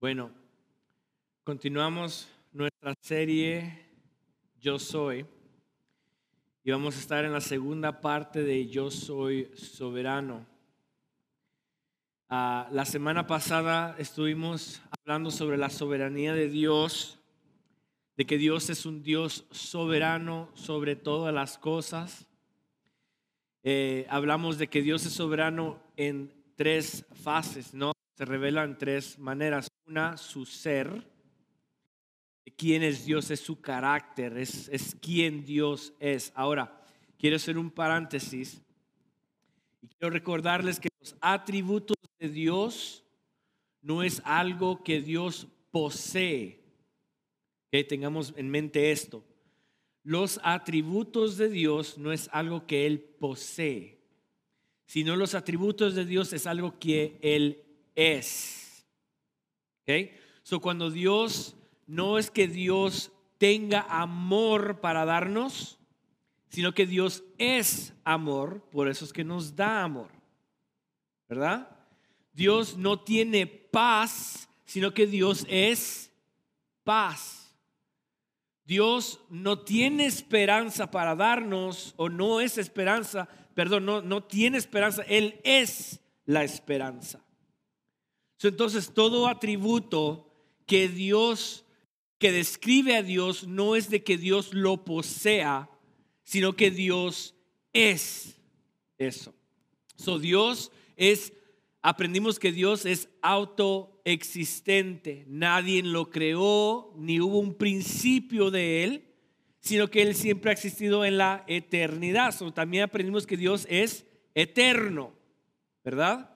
Bueno, continuamos nuestra serie Yo Soy y vamos a estar en la segunda parte de Yo Soy Soberano. Ah, la semana pasada estuvimos hablando sobre la soberanía de Dios, de que Dios es un Dios soberano sobre todas las cosas. Eh, hablamos de que Dios es soberano en tres fases, ¿no? Se revela en tres maneras. Una, su ser, quién es Dios, es su carácter, es, es quién Dios es. Ahora, quiero hacer un paréntesis y quiero recordarles que los atributos de Dios no es algo que Dios posee. Que tengamos en mente esto. Los atributos de Dios no es algo que Él posee, sino los atributos de Dios es algo que Él es. ¿Ok? So cuando Dios, no es que Dios tenga amor para darnos, sino que Dios es amor, por eso es que nos da amor. ¿Verdad? Dios no tiene paz, sino que Dios es paz. Dios no tiene esperanza para darnos, o no es esperanza, perdón, no, no tiene esperanza, Él es la esperanza. Entonces, todo atributo que Dios, que describe a Dios, no es de que Dios lo posea, sino que Dios es eso. So, Dios es, aprendimos que Dios es autoexistente. Nadie lo creó, ni hubo un principio de Él, sino que Él siempre ha existido en la eternidad. So, también aprendimos que Dios es eterno, ¿verdad?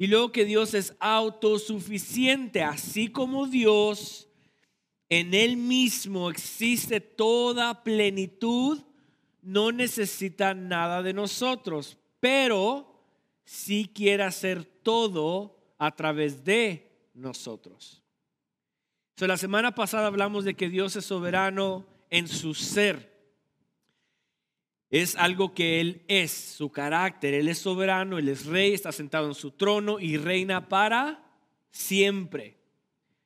Y luego que Dios es autosuficiente, así como Dios en Él mismo existe toda plenitud, no necesita nada de nosotros, pero sí quiere hacer todo a través de nosotros. So, la semana pasada hablamos de que Dios es soberano en su ser es algo que Él es, su carácter. Él es soberano, Él es rey, está sentado en su trono y reina para siempre.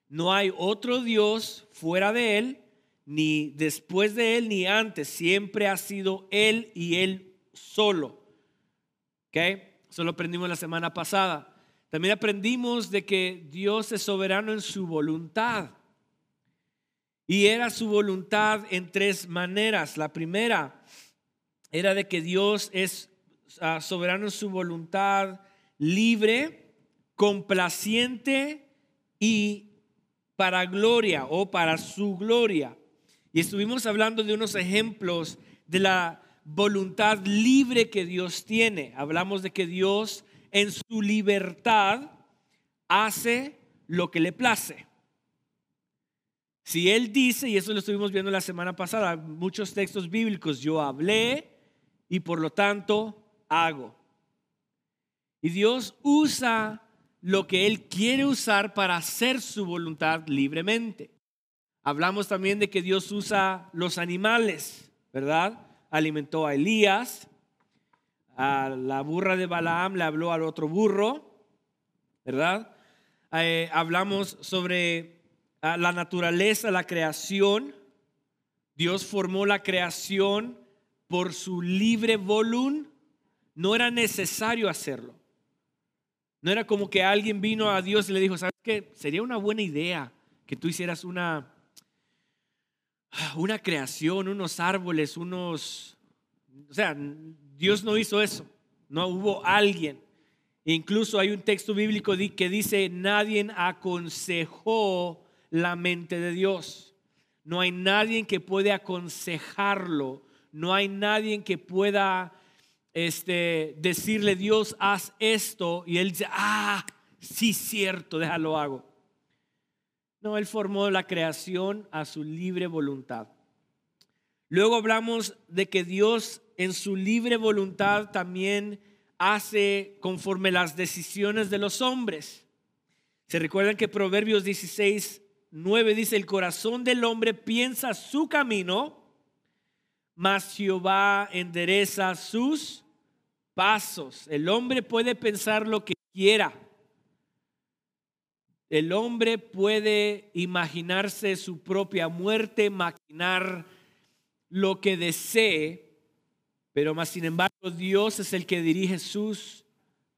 No hay otro Dios fuera de Él, ni después de Él, ni antes. Siempre ha sido Él y Él solo. ¿Ok? Eso lo aprendimos la semana pasada. También aprendimos de que Dios es soberano en su voluntad. Y era su voluntad en tres maneras. La primera, era de que Dios es ah, soberano en su voluntad, libre, complaciente y para gloria o para su gloria. Y estuvimos hablando de unos ejemplos de la voluntad libre que Dios tiene. Hablamos de que Dios en su libertad hace lo que le place. Si Él dice, y eso lo estuvimos viendo la semana pasada, muchos textos bíblicos, yo hablé, y por lo tanto hago. Y Dios usa lo que Él quiere usar para hacer su voluntad libremente. Hablamos también de que Dios usa los animales, ¿verdad? Alimentó a Elías, a la burra de Balaam le habló al otro burro, ¿verdad? Eh, hablamos sobre ah, la naturaleza, la creación. Dios formó la creación por su libre voluntad, no era necesario hacerlo. No era como que alguien vino a Dios y le dijo, ¿sabes qué? Sería una buena idea que tú hicieras una, una creación, unos árboles, unos... O sea, Dios no hizo eso. No hubo alguien. incluso hay un texto bíblico que dice, nadie aconsejó la mente de Dios. No hay nadie que puede aconsejarlo no hay nadie que pueda este, decirle, Dios, haz esto. Y él dice, ah, sí, cierto, déjalo hago. No, él formó la creación a su libre voluntad. Luego hablamos de que Dios en su libre voluntad también hace conforme las decisiones de los hombres. Se recuerdan que Proverbios 16, 9 dice, el corazón del hombre piensa su camino mas Jehová endereza sus pasos. El hombre puede pensar lo que quiera. el hombre puede imaginarse su propia muerte, maquinar lo que desee, pero más sin embargo Dios es el que dirige sus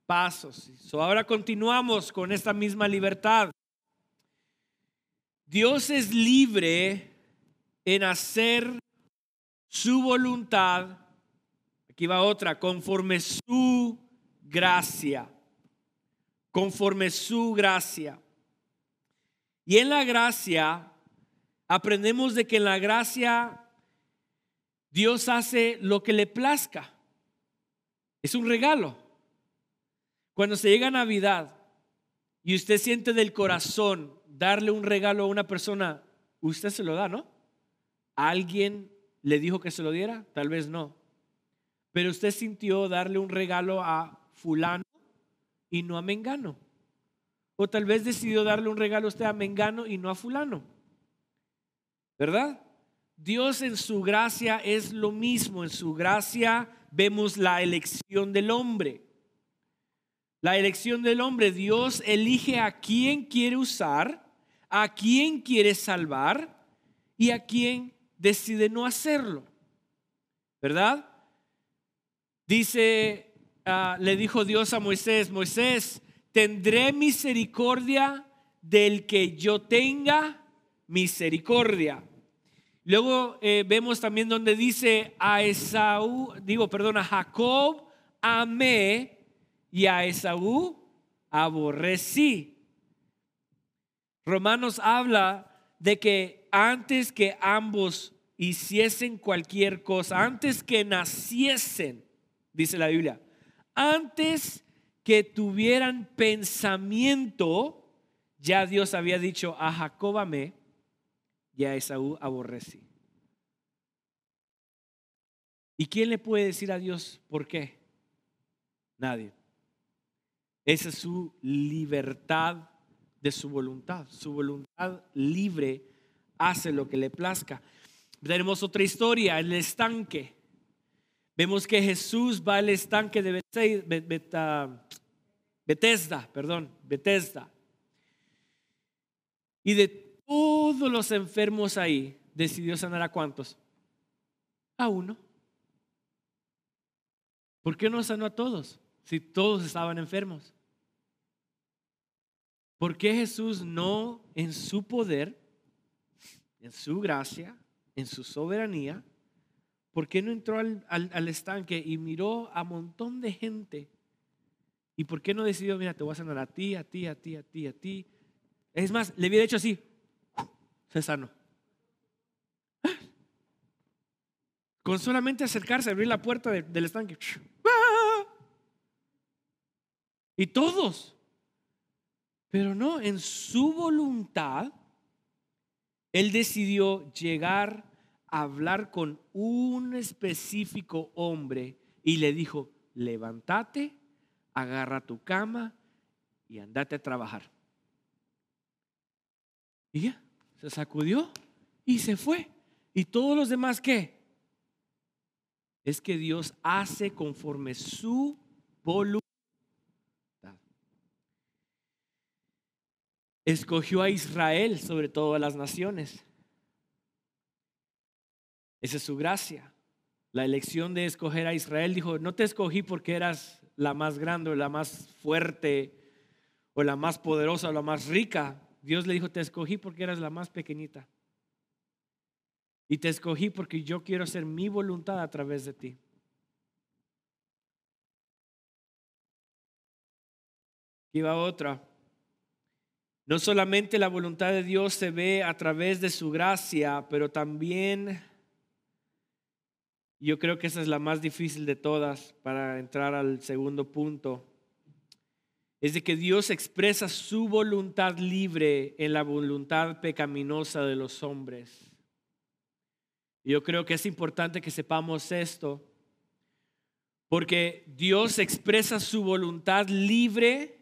pasos. ahora continuamos con esta misma libertad. Dios es libre en hacer su voluntad, aquí va otra, conforme su gracia, conforme su gracia. Y en la gracia, aprendemos de que en la gracia Dios hace lo que le plazca. Es un regalo. Cuando se llega Navidad y usted siente del corazón darle un regalo a una persona, usted se lo da, ¿no? ¿Alguien le dijo que se lo diera? Tal vez no. Pero usted sintió darle un regalo a fulano y no a Mengano. O tal vez decidió darle un regalo a usted a Mengano y no a fulano. ¿Verdad? Dios en su gracia es lo mismo. En su gracia vemos la elección del hombre. La elección del hombre, Dios elige a quién quiere usar, a quién quiere salvar y a quién decide no hacerlo. ¿Verdad? Dice, ah, le dijo Dios a Moisés, Moisés, tendré misericordia del que yo tenga misericordia. Luego eh, vemos también donde dice a Esaú, digo, perdón, a Jacob amé y a Esaú aborrecí. Romanos habla de que antes que ambos hiciesen cualquier cosa, antes que naciesen, dice la Biblia, antes que tuvieran pensamiento, ya Dios había dicho a Jacob amé y a Esaú aborrecí. ¿Y quién le puede decir a Dios por qué? Nadie. Esa es su libertad de su voluntad. Su voluntad libre hace lo que le plazca. Tenemos otra historia, el estanque. Vemos que Jesús va al estanque de Bethesda, perdón, Bethesda. Y de todos los enfermos ahí, decidió sanar a cuántos? A uno. ¿Por qué no sanó a todos si todos estaban enfermos? ¿Por qué Jesús no en su poder, en su gracia, en su soberanía, por qué no entró al, al estanque y miró a montón de gente? ¿Y por qué no decidió, mira, te voy a sanar a ti, a ti, a ti, a ti, a ti? Es más, le hubiera hecho así, se sanó. Con solamente acercarse, abrir la puerta del estanque. Y todos. Pero no, en su voluntad, él decidió llegar a hablar con un específico hombre y le dijo, levántate, agarra tu cama y andate a trabajar. Y ya, se sacudió y se fue. ¿Y todos los demás qué? Es que Dios hace conforme su voluntad. Escogió a Israel sobre todas las naciones. Esa es su gracia. La elección de escoger a Israel dijo, no te escogí porque eras la más grande o la más fuerte o la más poderosa o la más rica. Dios le dijo, te escogí porque eras la más pequeñita. Y te escogí porque yo quiero hacer mi voluntad a través de ti. Aquí va otra. No solamente la voluntad de Dios se ve a través de su gracia, pero también yo creo que esa es la más difícil de todas para entrar al segundo punto es de que Dios expresa su voluntad libre en la voluntad pecaminosa de los hombres. Yo creo que es importante que sepamos esto, porque Dios expresa su voluntad libre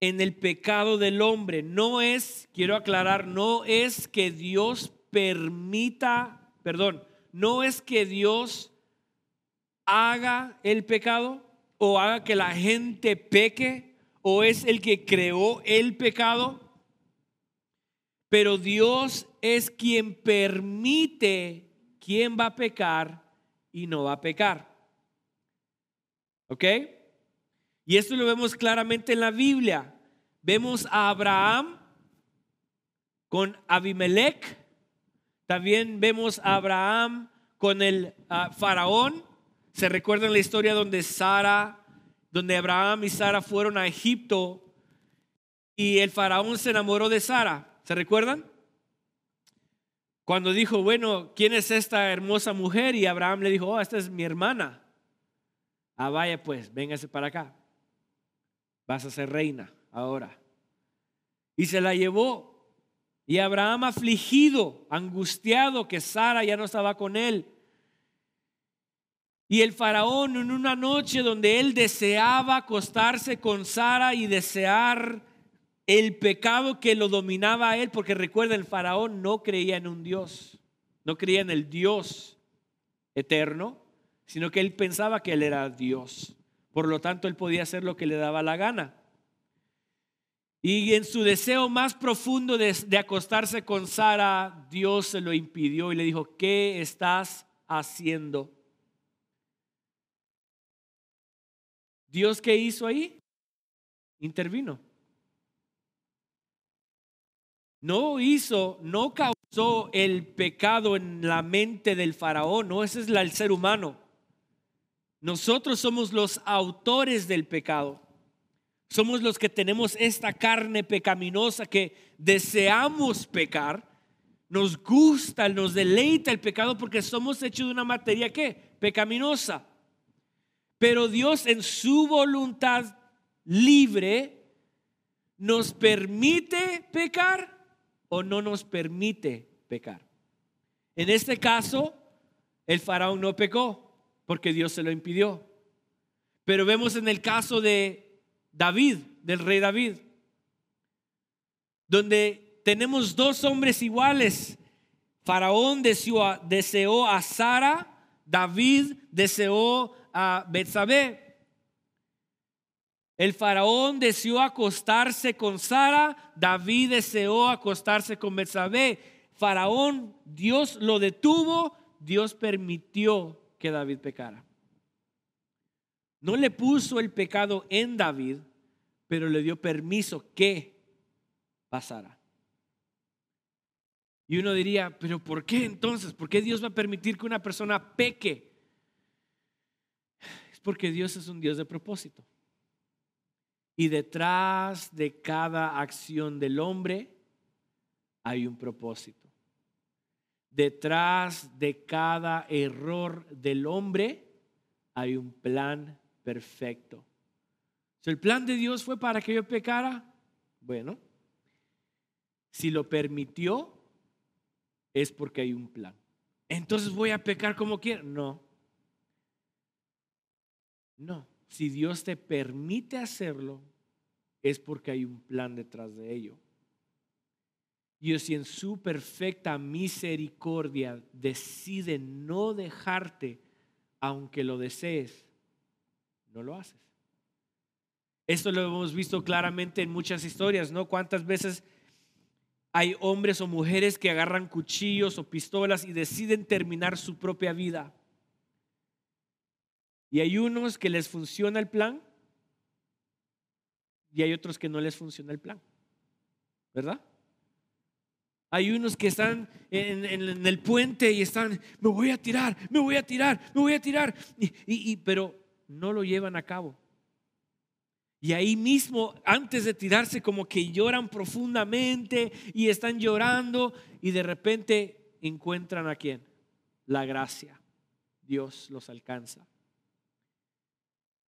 en el pecado del hombre. No es, quiero aclarar, no es que Dios permita, perdón, no es que Dios haga el pecado, o haga que la gente peque o es el que creó el pecado, pero Dios es quien permite quién va a pecar y no va a pecar. ¿Ok? Y esto lo vemos claramente en la Biblia. Vemos a Abraham con Abimelech. También vemos a Abraham con el ah, faraón. ¿Se recuerdan la historia donde Sara, donde Abraham y Sara fueron a Egipto y el faraón se enamoró de Sara? ¿Se recuerdan? Cuando dijo, bueno, ¿quién es esta hermosa mujer? Y Abraham le dijo, oh, esta es mi hermana. Ah, vaya pues, véngase para acá. Vas a ser reina ahora. Y se la llevó. Y Abraham afligido, angustiado que Sara ya no estaba con él. Y el faraón en una noche donde él deseaba acostarse con Sara y desear el pecado que lo dominaba a él, porque recuerda, el faraón no creía en un Dios, no creía en el Dios eterno, sino que él pensaba que él era Dios. Por lo tanto, él podía hacer lo que le daba la gana. Y en su deseo más profundo de, acostarse con Sara, Dios se lo impidió y le dijo, ¿qué estás haciendo? Dios qué hizo ahí? Intervino. No hizo, no causó el pecado en la mente del faraón, no, ese es el ser humano. Nosotros somos los autores del pecado. Somos los que tenemos esta carne pecaminosa que deseamos pecar. Nos gusta, nos deleita el pecado porque somos hechos de una materia que pecaminosa. Pero Dios en su voluntad libre nos permite pecar o no nos permite pecar. En este caso, el faraón no pecó porque Dios se lo impidió. Pero vemos en el caso de David, del rey David, donde tenemos dos hombres iguales. Faraón deseó a, Sara, David deseó a Betsabé. El faraón deseó acostarse con Sara, David deseó acostarse con Betsabé. Faraón, Dios lo detuvo, Dios permitió que David pecara. No le puso el pecado en David, pero le dio permiso que pasara. Y uno diría, pero ¿por qué entonces? ¿Por qué Dios va a permitir que una persona peque? Es porque Dios es un Dios de propósito. Y detrás de cada acción del hombre hay un propósito detrás de cada error del hombre hay un plan perfecto. Si el plan de Dios fue para que yo pecara, bueno, si lo permitió, es porque hay un plan. Entonces voy a pecar como quiera. No. No. Si Dios te permite hacerlo, es porque hay un plan detrás de ello. Dios si en su perfecta misericordia decide no dejarte, aunque lo desees, no lo haces. Esto lo hemos visto claramente en muchas historias, ¿no? ¿Cuántas veces hay hombres o mujeres que agarran cuchillos o pistolas y deciden terminar su propia vida? Y hay unos que les funciona el plan y hay otros que no les funciona el plan, ¿verdad? Hay unos que están en, el puente y están, me voy a tirar, me voy a tirar, me voy a tirar, y, pero no lo llevan a cabo. Y ahí mismo, antes de tirarse, como que lloran profundamente y están llorando y de repente encuentran a quién? La gracia. Dios los alcanza.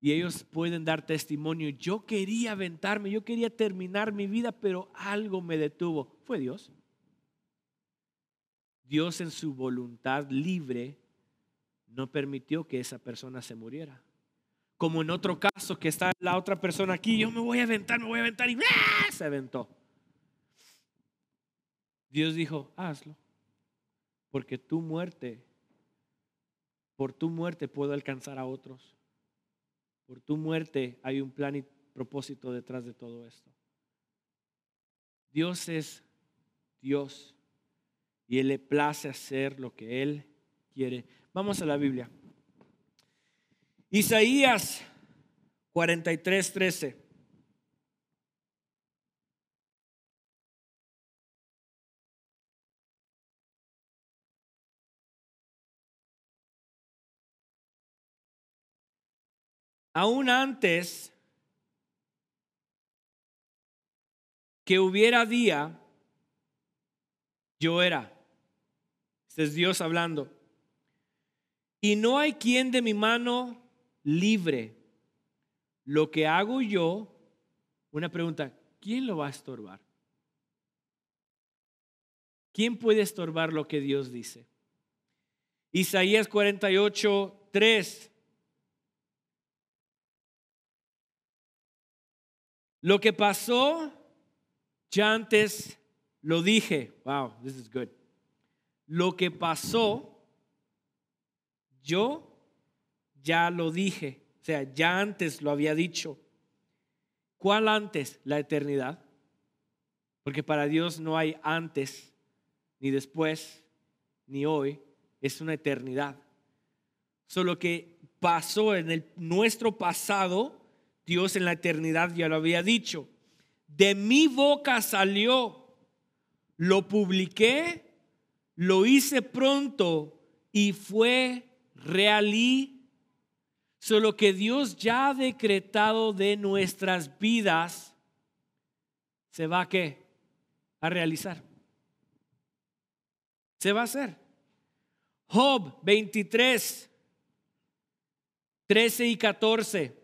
Y ellos pueden dar testimonio. Yo quería aventarme, yo quería terminar mi vida, pero algo me detuvo. Fue Dios. Dios en su voluntad libre no permitió que esa persona se muriera. Como en otro caso que está la otra persona aquí, yo me voy a aventar, me voy a aventar y ¡ah! se aventó. Dios dijo, hazlo, porque tu muerte, por tu muerte puedo alcanzar a otros. Por tu muerte hay un plan y propósito detrás de todo esto. Dios es Dios y Él le place hacer lo que Él quiere. Vamos a la Biblia. Isaías 43, 13. aún antes que hubiera día, yo era. Este es Dios hablando. Y no hay quien de mi mano libre. Lo que hago yo, una pregunta, ¿quién lo va a estorbar? ¿Quién puede estorbar lo que Dios dice? Isaías 48, 3. Lo que pasó, ya antes lo dije. Wow, this is good. Lo que pasó, yo ya lo dije. O sea, ya antes lo había dicho. ¿Cuál antes? La eternidad. Porque para Dios no hay antes, ni después, ni hoy. Es una eternidad. Solo que pasó en el, nuestro pasado Dios en la eternidad ya lo había dicho. De mi boca salió, lo publiqué, lo hice pronto y fue realí. Solo que Dios ya ha decretado de nuestras vidas, se va a qué? A realizar. Se va a hacer. Job 23, 13 y 14.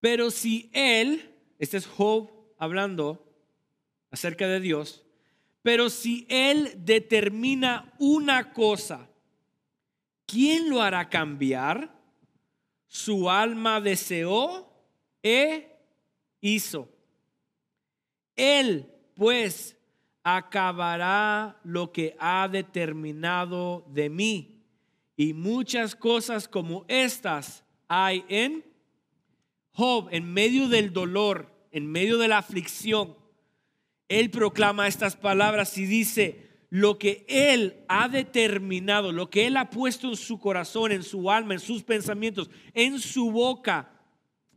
Pero si él, este es Job hablando acerca de Dios, pero si él determina una cosa, ¿quién lo hará cambiar? Su alma deseó e hizo. Él, pues, acabará lo que ha determinado de mí. Y muchas cosas como estas hay en Job, en medio del dolor, en medio de la aflicción, él proclama estas palabras y dice, lo que él ha determinado, lo que él ha puesto en su corazón, en su alma, en sus pensamientos, en su boca,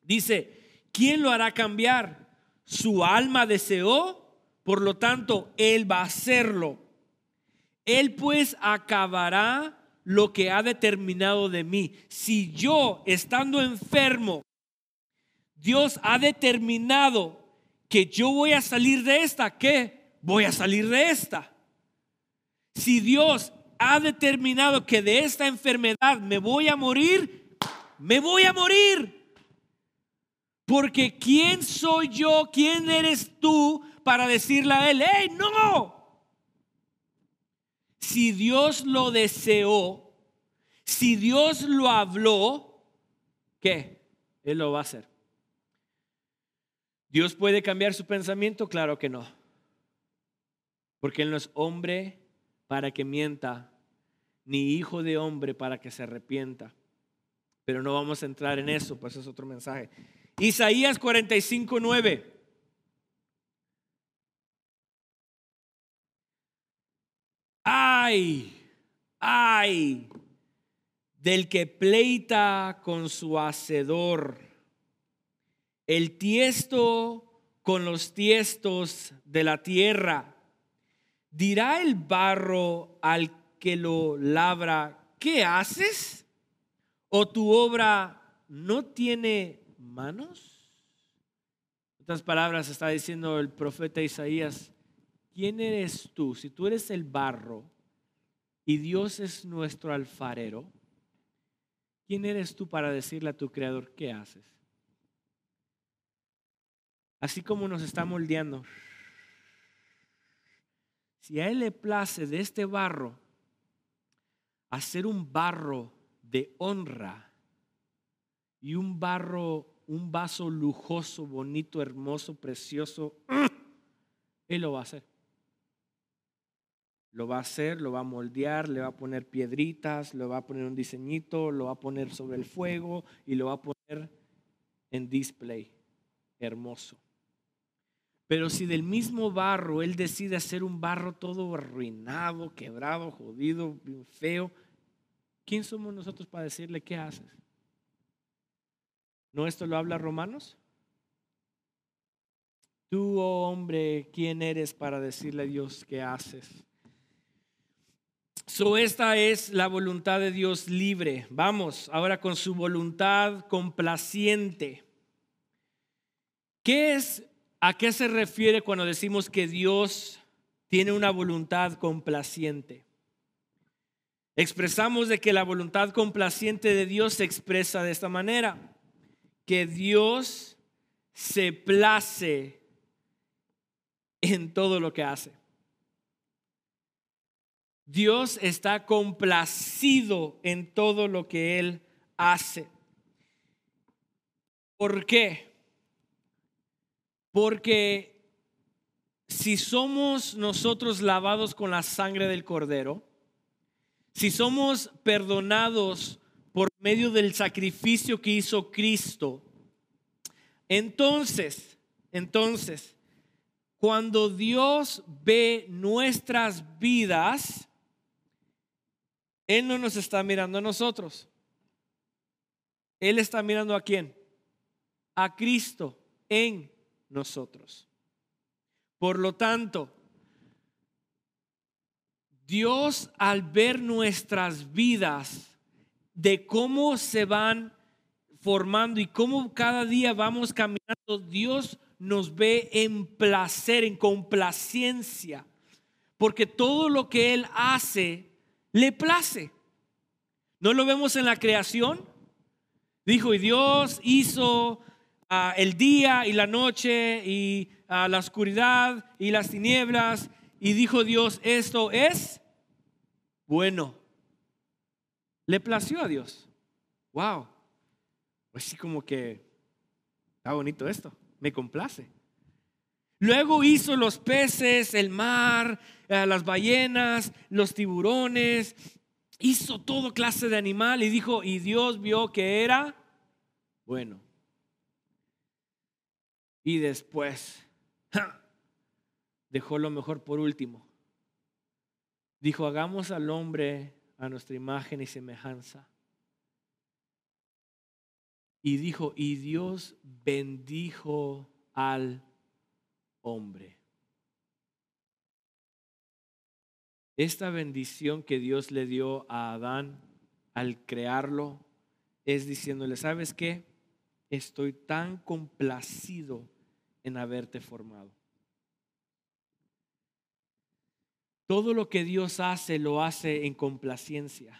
dice, ¿quién lo hará cambiar? Su alma deseó, por lo tanto, él va a hacerlo. Él pues acabará lo que ha determinado de mí. Si yo, estando enfermo, Dios ha determinado que yo voy a salir de esta, ¿qué? Voy a salir de esta. Si Dios ha determinado que de esta enfermedad me voy a morir, me voy a morir. Porque ¿quién soy yo? ¿Quién eres tú para decirle a él, hey, no? Si Dios lo deseó, si Dios lo habló, ¿qué? Él lo va a hacer. ¿Dios puede cambiar su pensamiento? Claro que no. Porque Él no es hombre para que mienta, ni hijo de hombre para que se arrepienta. Pero no vamos a entrar en eso, pues es otro mensaje. Isaías 45, 9. Ay, ay, del que pleita con su hacedor el tiesto con los tiestos de la tierra. Dirá el barro al que lo labra, ¿qué haces? ¿O tu obra no tiene manos? En otras palabras está diciendo el profeta Isaías, ¿quién eres tú? Si tú eres el barro y Dios es nuestro alfarero, ¿quién eres tú para decirle a tu creador qué haces? Así como nos está moldeando. Si a Él le place de este barro hacer un barro de honra y un barro, un vaso lujoso, bonito, hermoso, precioso, Él lo va a hacer. lo va a hacer, lo va a moldear, le va a poner piedritas, le va a poner un diseñito, lo va a poner sobre el fuego y lo va a poner en display. Hermoso. Pero si del mismo barro Él decide hacer un barro todo arruinado, quebrado, jodido, feo, ¿quién somos nosotros para decirle qué haces? ¿No esto lo habla Romanos? Tú, oh hombre, ¿quién eres para decirle a Dios qué haces? So, esta es la voluntad de Dios libre. Vamos ahora con su voluntad complaciente. ¿Qué es ¿A qué se refiere cuando decimos que Dios tiene una voluntad complaciente? Expresamos de que la voluntad complaciente de Dios se expresa de esta manera, que Dios se place en todo lo que hace. Dios está complacido en todo lo que Él hace. ¿Por qué? Porque si somos nosotros lavados con la sangre del cordero, si somos perdonados por medio del sacrificio que hizo Cristo, entonces, entonces, cuando Dios ve nuestras vidas, Él no nos está mirando a nosotros. Él está mirando a quién? A Cristo en nosotros. Por lo tanto, Dios al ver nuestras vidas, de cómo se van formando y cómo cada día vamos caminando, Dios nos ve en placer, en complacencia, porque todo lo que Él hace le place. ¿No lo vemos en la creación? Dijo, y Dios hizo el día y la noche y la oscuridad y las tinieblas. Y dijo Dios, esto es bueno. Le plació a Dios. Wow. Pues como que está bonito esto. Me complace. Luego hizo los peces, el mar, eh, las ballenas, los tiburones. Hizo todo clase de animal y dijo, y Dios vio que era bueno. Y después dejó lo mejor por último. Dijo, hagamos al hombre a nuestra imagen y semejanza. Y dijo, y Dios bendijo al hombre. Esta bendición que Dios le dio a Adán al crearlo es diciéndole, ¿sabes qué? Estoy tan complacido en haberte formado. Todo lo que Dios hace lo hace en complacencia.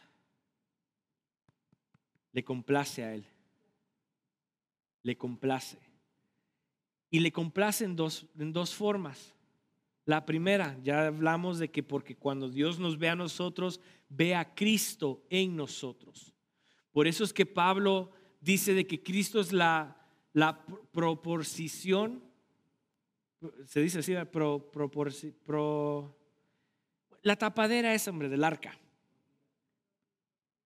Le complace a Él. Le complace. Y le complace en dos, en dos formas. La primera, ya hablamos de que porque cuando Dios nos ve a nosotros, ve a Cristo en nosotros. Por eso es que Pablo dice de que Cristo es la, la proporción, se dice así, la tapadera es, hombre, del arca.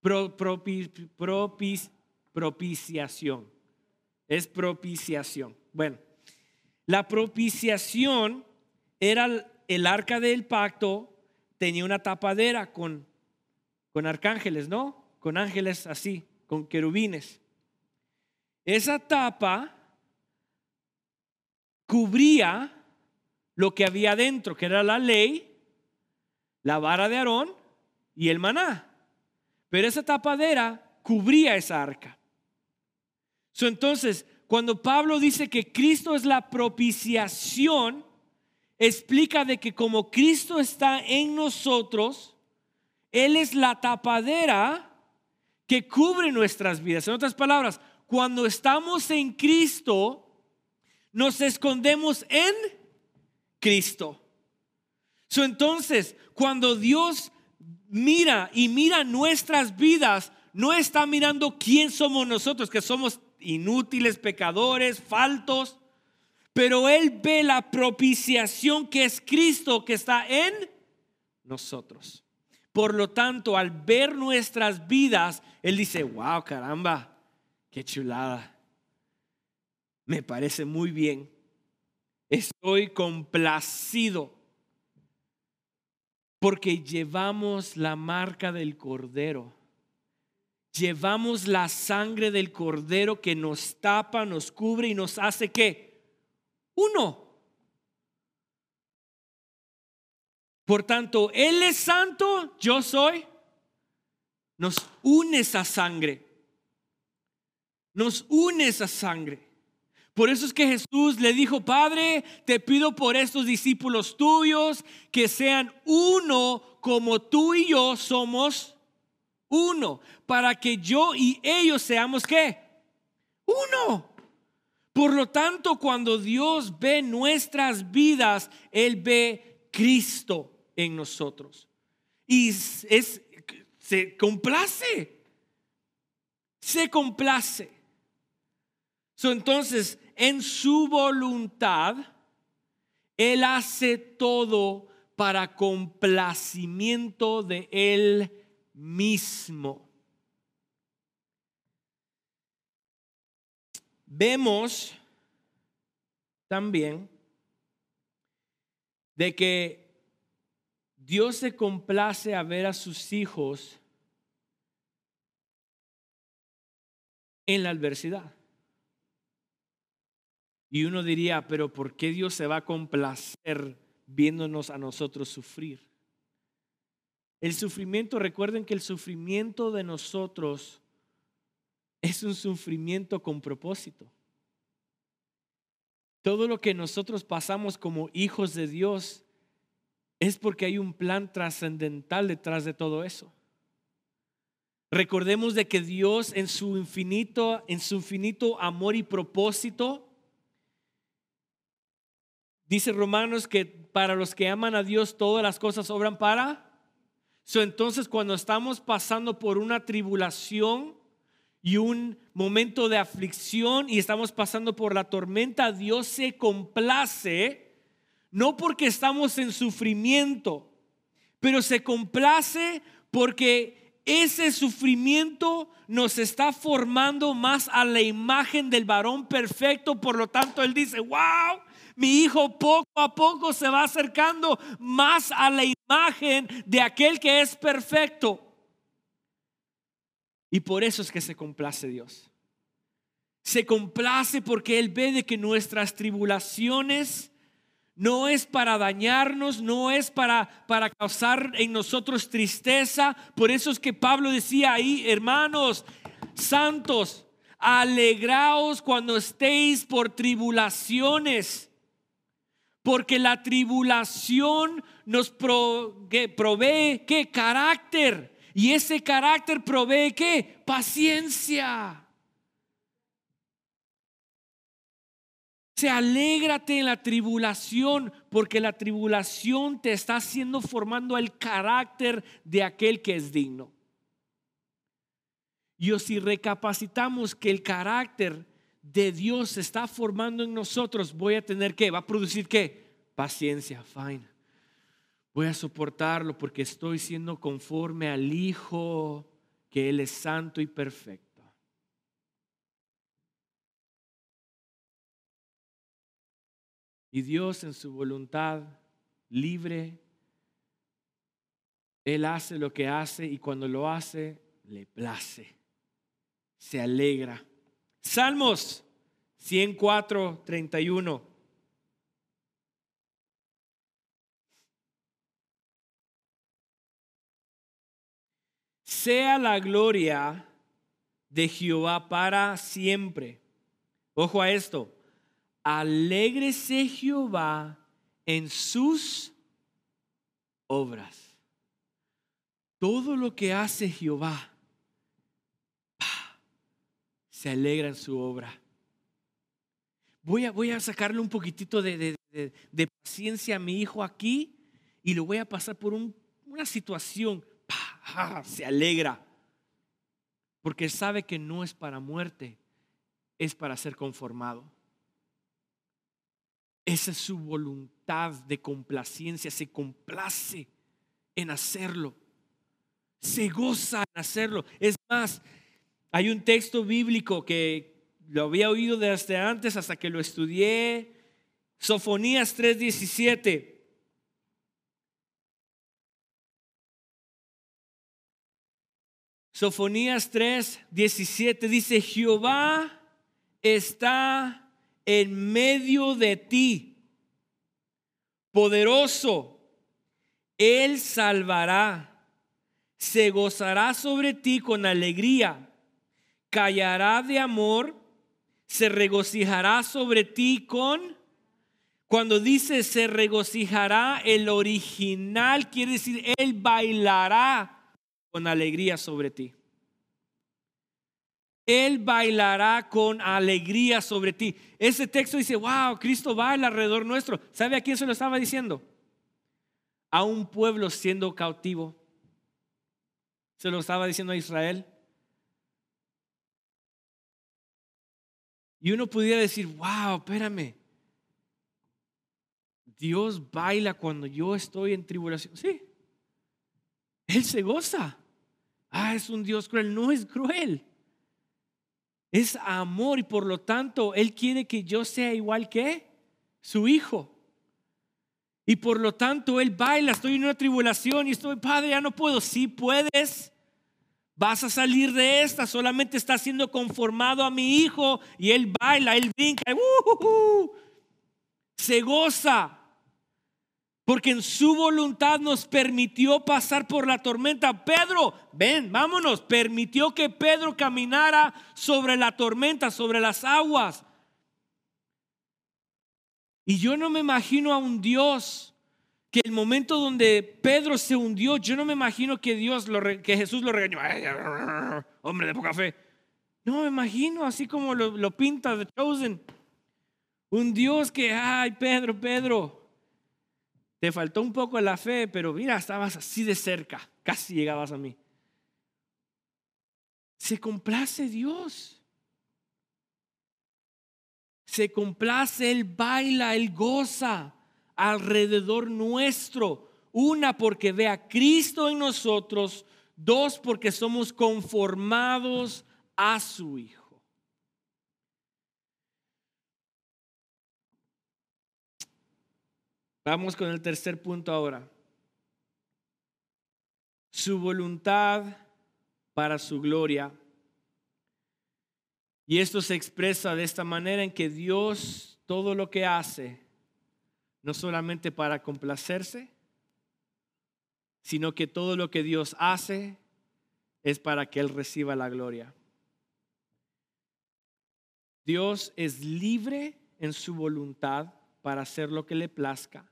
Pro, propiciación. Es propiciación. Bueno, la propiciación era el arca del pacto, tenía una tapadera con, con arcángeles, ¿no? Con ángeles así, con querubines. Esa tapa cubría lo que había dentro, que era la ley, la vara de Aarón y el maná. Pero esa tapadera cubría esa arca. entonces, cuando Pablo dice que Cristo es la propiciación, explica de que como Cristo está en nosotros, Él es la tapadera que cubre nuestras vidas. En otras palabras, cuando estamos en Cristo, nos escondemos en Cristo. entonces, cuando Dios mira y mira nuestras vidas, no está mirando quién somos nosotros, que somos inútiles, pecadores, faltos, pero Él ve la propiciación que es Cristo que está en nosotros. Por lo tanto, al ver nuestras vidas, Él dice, wow, caramba, qué chulada. Me parece muy bien. Estoy complacido porque llevamos la marca del cordero. Llevamos la sangre del cordero que nos tapa, nos cubre y nos hace que uno. Por tanto, Él es santo, yo soy. Nos une esa sangre. Nos une esa sangre. Por eso es que Jesús le dijo, Padre, te pido por estos discípulos tuyos que sean uno como tú y yo somos uno, para que yo y ellos seamos qué? Uno. Por lo tanto, cuando Dios ve nuestras vidas, Él ve Cristo en nosotros. Y es, se complace. Se complace. Entonces, en su voluntad, Él hace todo para complacimiento de Él mismo. Vemos también de que Dios se complace a ver a sus hijos en la adversidad. Y uno diría, pero ¿por qué Dios se va a complacer viéndonos a nosotros sufrir? El sufrimiento, recuerden que el sufrimiento de nosotros es un sufrimiento con propósito. Todo lo que nosotros pasamos como hijos de Dios es porque hay un plan trascendental detrás de todo eso. Recordemos de que Dios en su infinito, en su infinito amor y propósito, dice Romanos que para los que aman a Dios todas las cosas obran para. So, entonces cuando estamos pasando por una tribulación y un momento de aflicción y estamos pasando por la tormenta, Dios se complace no porque estamos en sufrimiento, pero se complace porque ese sufrimiento nos está formando más a la imagen del varón perfecto. Por lo tanto, Él dice, wow, mi hijo poco a poco se va acercando más a la imagen de aquel que es perfecto. Y por eso es que se complace Dios. Se complace porque Él ve de que nuestras tribulaciones no es para dañarnos, no es para, para causar en nosotros tristeza. Por eso es que Pablo decía ahí, hermanos santos, alegraos cuando estéis por tribulaciones, porque la tribulación nos provee qué carácter y ese carácter provee qué paciencia. Se alégrate en la tribulación, porque la tribulación te está haciendo formando el carácter de aquel que es digno. Y si recapacitamos que el carácter de Dios se está formando en nosotros, voy a tener que, va a producir qué? Paciencia, fine. Voy a soportarlo porque estoy siendo conforme al Hijo, que Él es santo y perfecto. Y Dios en su voluntad libre, Él hace lo que hace y cuando lo hace, le place, se alegra. Salmos 104, 31. Sea la gloria de Jehová para siempre. Ojo a esto alégrese Jehová en sus obras. Todo lo que hace Jehová se alegra en su obra. Voy a, voy a sacarle un poquitito de, paciencia a mi hijo aquí y lo voy a pasar por una situación. se alegra. Porque sabe que no es para muerte, es para ser conformado. Esa es su voluntad de complacencia, se complace en hacerlo. Se goza en hacerlo. Es más, hay un texto bíblico que lo había oído desde antes hasta que lo estudié. Sofonías 3:17. Sofonías 3, 17 dice, Jehová está en medio de ti, poderoso, Él salvará, se gozará sobre ti con alegría, callará de amor, se regocijará sobre ti con... Cuando dice se regocijará, el original quiere decir, Él bailará con alegría sobre ti. Él bailará con alegría sobre ti. Ese texto dice, wow, Cristo baila alrededor nuestro. ¿Sabe a quién se lo estaba diciendo? A un pueblo siendo cautivo. Se lo estaba diciendo a Israel. Y uno pudiera decir, wow, espérame. Dios baila cuando yo estoy en tribulación. Sí. Él se goza ah, es un Dios cruel. No es cruel. Es amor y por lo tanto Él quiere que yo sea igual que su hijo. Y por lo tanto Él baila, estoy en una tribulación y estoy, Padre, ya no puedo. Si puedes, vas a salir de esta. Solamente está siendo conformado a mi hijo y Él baila, Él brinca, se goza. Porque en su voluntad nos permitió pasar por la tormenta. Pedro, ven, vámonos. Permitió que Pedro caminara sobre la tormenta, sobre las aguas. Y yo no me imagino a un Dios que el momento donde Pedro se hundió, yo no me imagino que Dios lo que Jesús lo regañó, hombre de poca fe. No me imagino así como lo, lo pinta The Chosen. Un Dios que, ay, Pedro, Pedro, te faltó un poco la fe, pero mira, estabas así de cerca, casi llegabas a mí. Se complace Dios. Se complace, Él baila, Él goza alrededor nuestro. Una, porque ve a Cristo en nosotros. Dos, porque somos conformados a su Hijo. Vamos con el tercer punto ahora. Su voluntad para su gloria. Y esto se expresa de esta manera en que Dios todo lo que hace, no solamente para complacerse, sino que todo lo que Dios hace es para que Él reciba la gloria. Dios es libre en su voluntad para hacer lo que le plazca.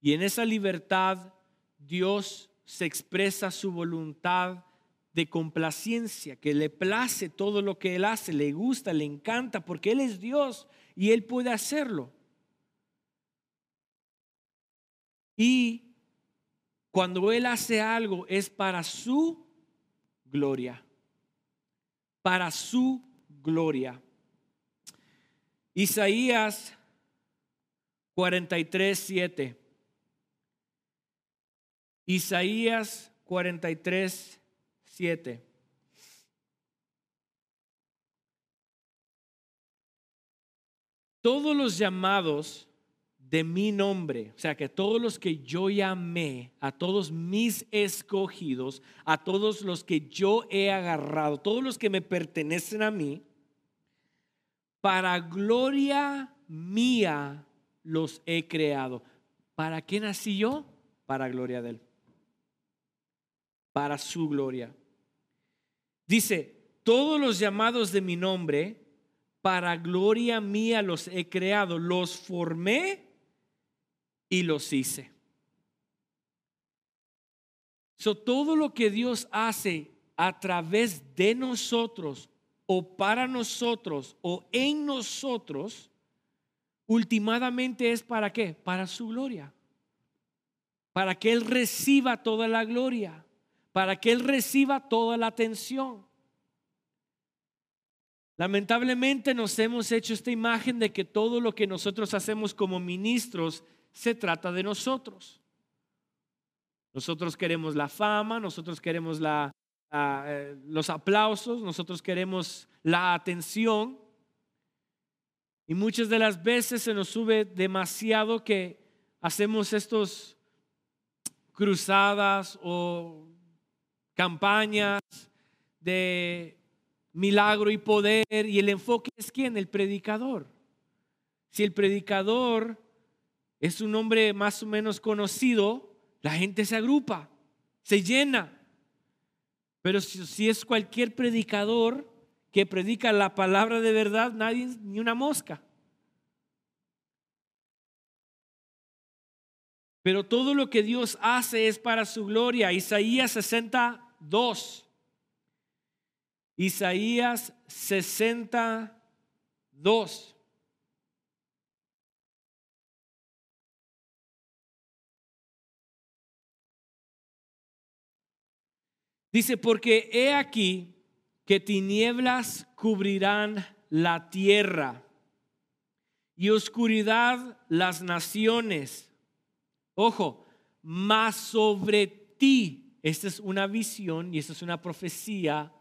Y en esa libertad Dios se expresa su voluntad de complacencia, que le place todo lo que Él hace, le gusta, le encanta, porque Él es Dios y Él puede hacerlo. Y cuando Él hace algo es para su gloria, para su gloria. Isaías 43, 7. Isaías 43, 7. Todos los llamados de mi nombre, o sea que todos los que yo llamé, a todos mis escogidos, a todos los que yo he agarrado, todos los que me pertenecen a mí, para gloria mía los he creado. ¿Para qué nací yo? Para gloria de Él para su gloria. Dice, todos los llamados de mi nombre, para gloria mía los he creado, los formé y los hice. So, todo lo que Dios hace a través de nosotros o para nosotros o en nosotros, últimamente es para qué? Para su gloria. Para que Él reciba toda la gloria para que Él reciba toda la atención. Lamentablemente nos hemos hecho esta imagen de que todo lo que nosotros hacemos como ministros se trata de nosotros. Nosotros queremos la fama, nosotros queremos eh, los aplausos, nosotros queremos la atención. Y muchas de las veces se nos sube demasiado que hacemos estos cruzadas o campañas de milagro y poder y el enfoque es quién, el predicador. Si el predicador es un hombre más o menos conocido, la gente se agrupa, se llena. Pero si, es cualquier predicador que predica la palabra de verdad, nadie, ni una mosca. Pero todo lo que Dios hace es para su gloria. Isaías 62. Isaías 62. Dice, porque he aquí que tinieblas cubrirán la tierra y oscuridad las naciones. Ojo, más sobre ti. Esta es una visión y esta es una profecía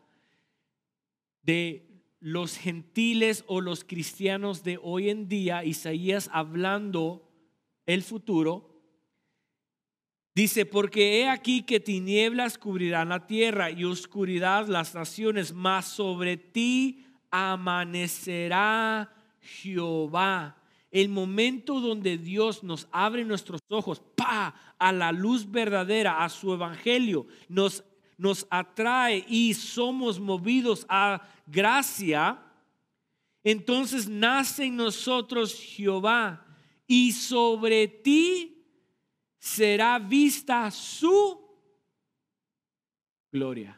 de los gentiles o los cristianos de hoy en día, Isaías hablando el futuro, Dice, porque he aquí que tinieblas cubrirán la tierra y oscuridad las naciones, mas sobre ti amanecerá Jehová. El momento donde Dios nos abre nuestros ojos, pa, a la luz verdadera, a su evangelio, nos, nos atrae y somos movidos a gracia, entonces nace en nosotros Jehová y sobre ti será vista su gloria.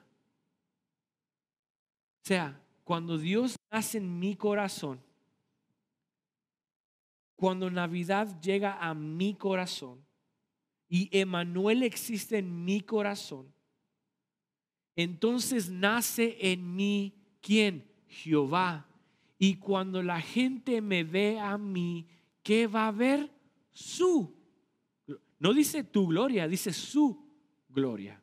O sea, cuando Dios nace en mi corazón, cuando Navidad llega a mi corazón y Emanuel existe en mi corazón, entonces nace en mí quién? Jehová. Y cuando la gente me ve a mí, ¿qué va a ver? Su no dice tu gloria, dice su gloria.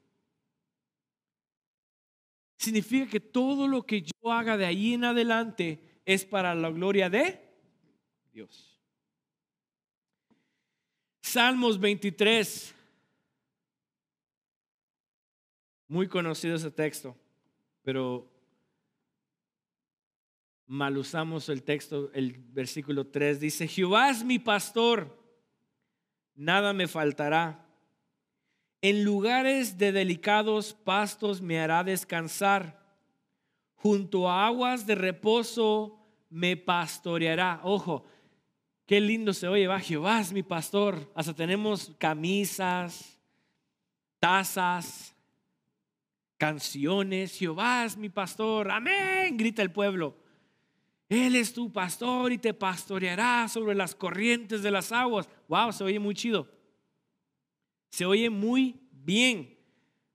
Significa que todo lo que yo haga de ahí en adelante es para la gloria de Dios. Salmos 23. Muy conocido ese texto, pero mal usamos el texto, el versículo 3 dice, Jehová es mi pastor nada me faltará. En lugares de delicados pastos me hará descansar. Junto a aguas de reposo me pastoreará. Ojo, qué lindo se oye, va Jehová es mi pastor. Hasta tenemos camisas, tazas, canciones. Jehová es mi pastor. Amén, grita el pueblo. Él es tu pastor y te pastoreará sobre las corrientes de las aguas. Wow, se oye muy chido. Se oye muy bien.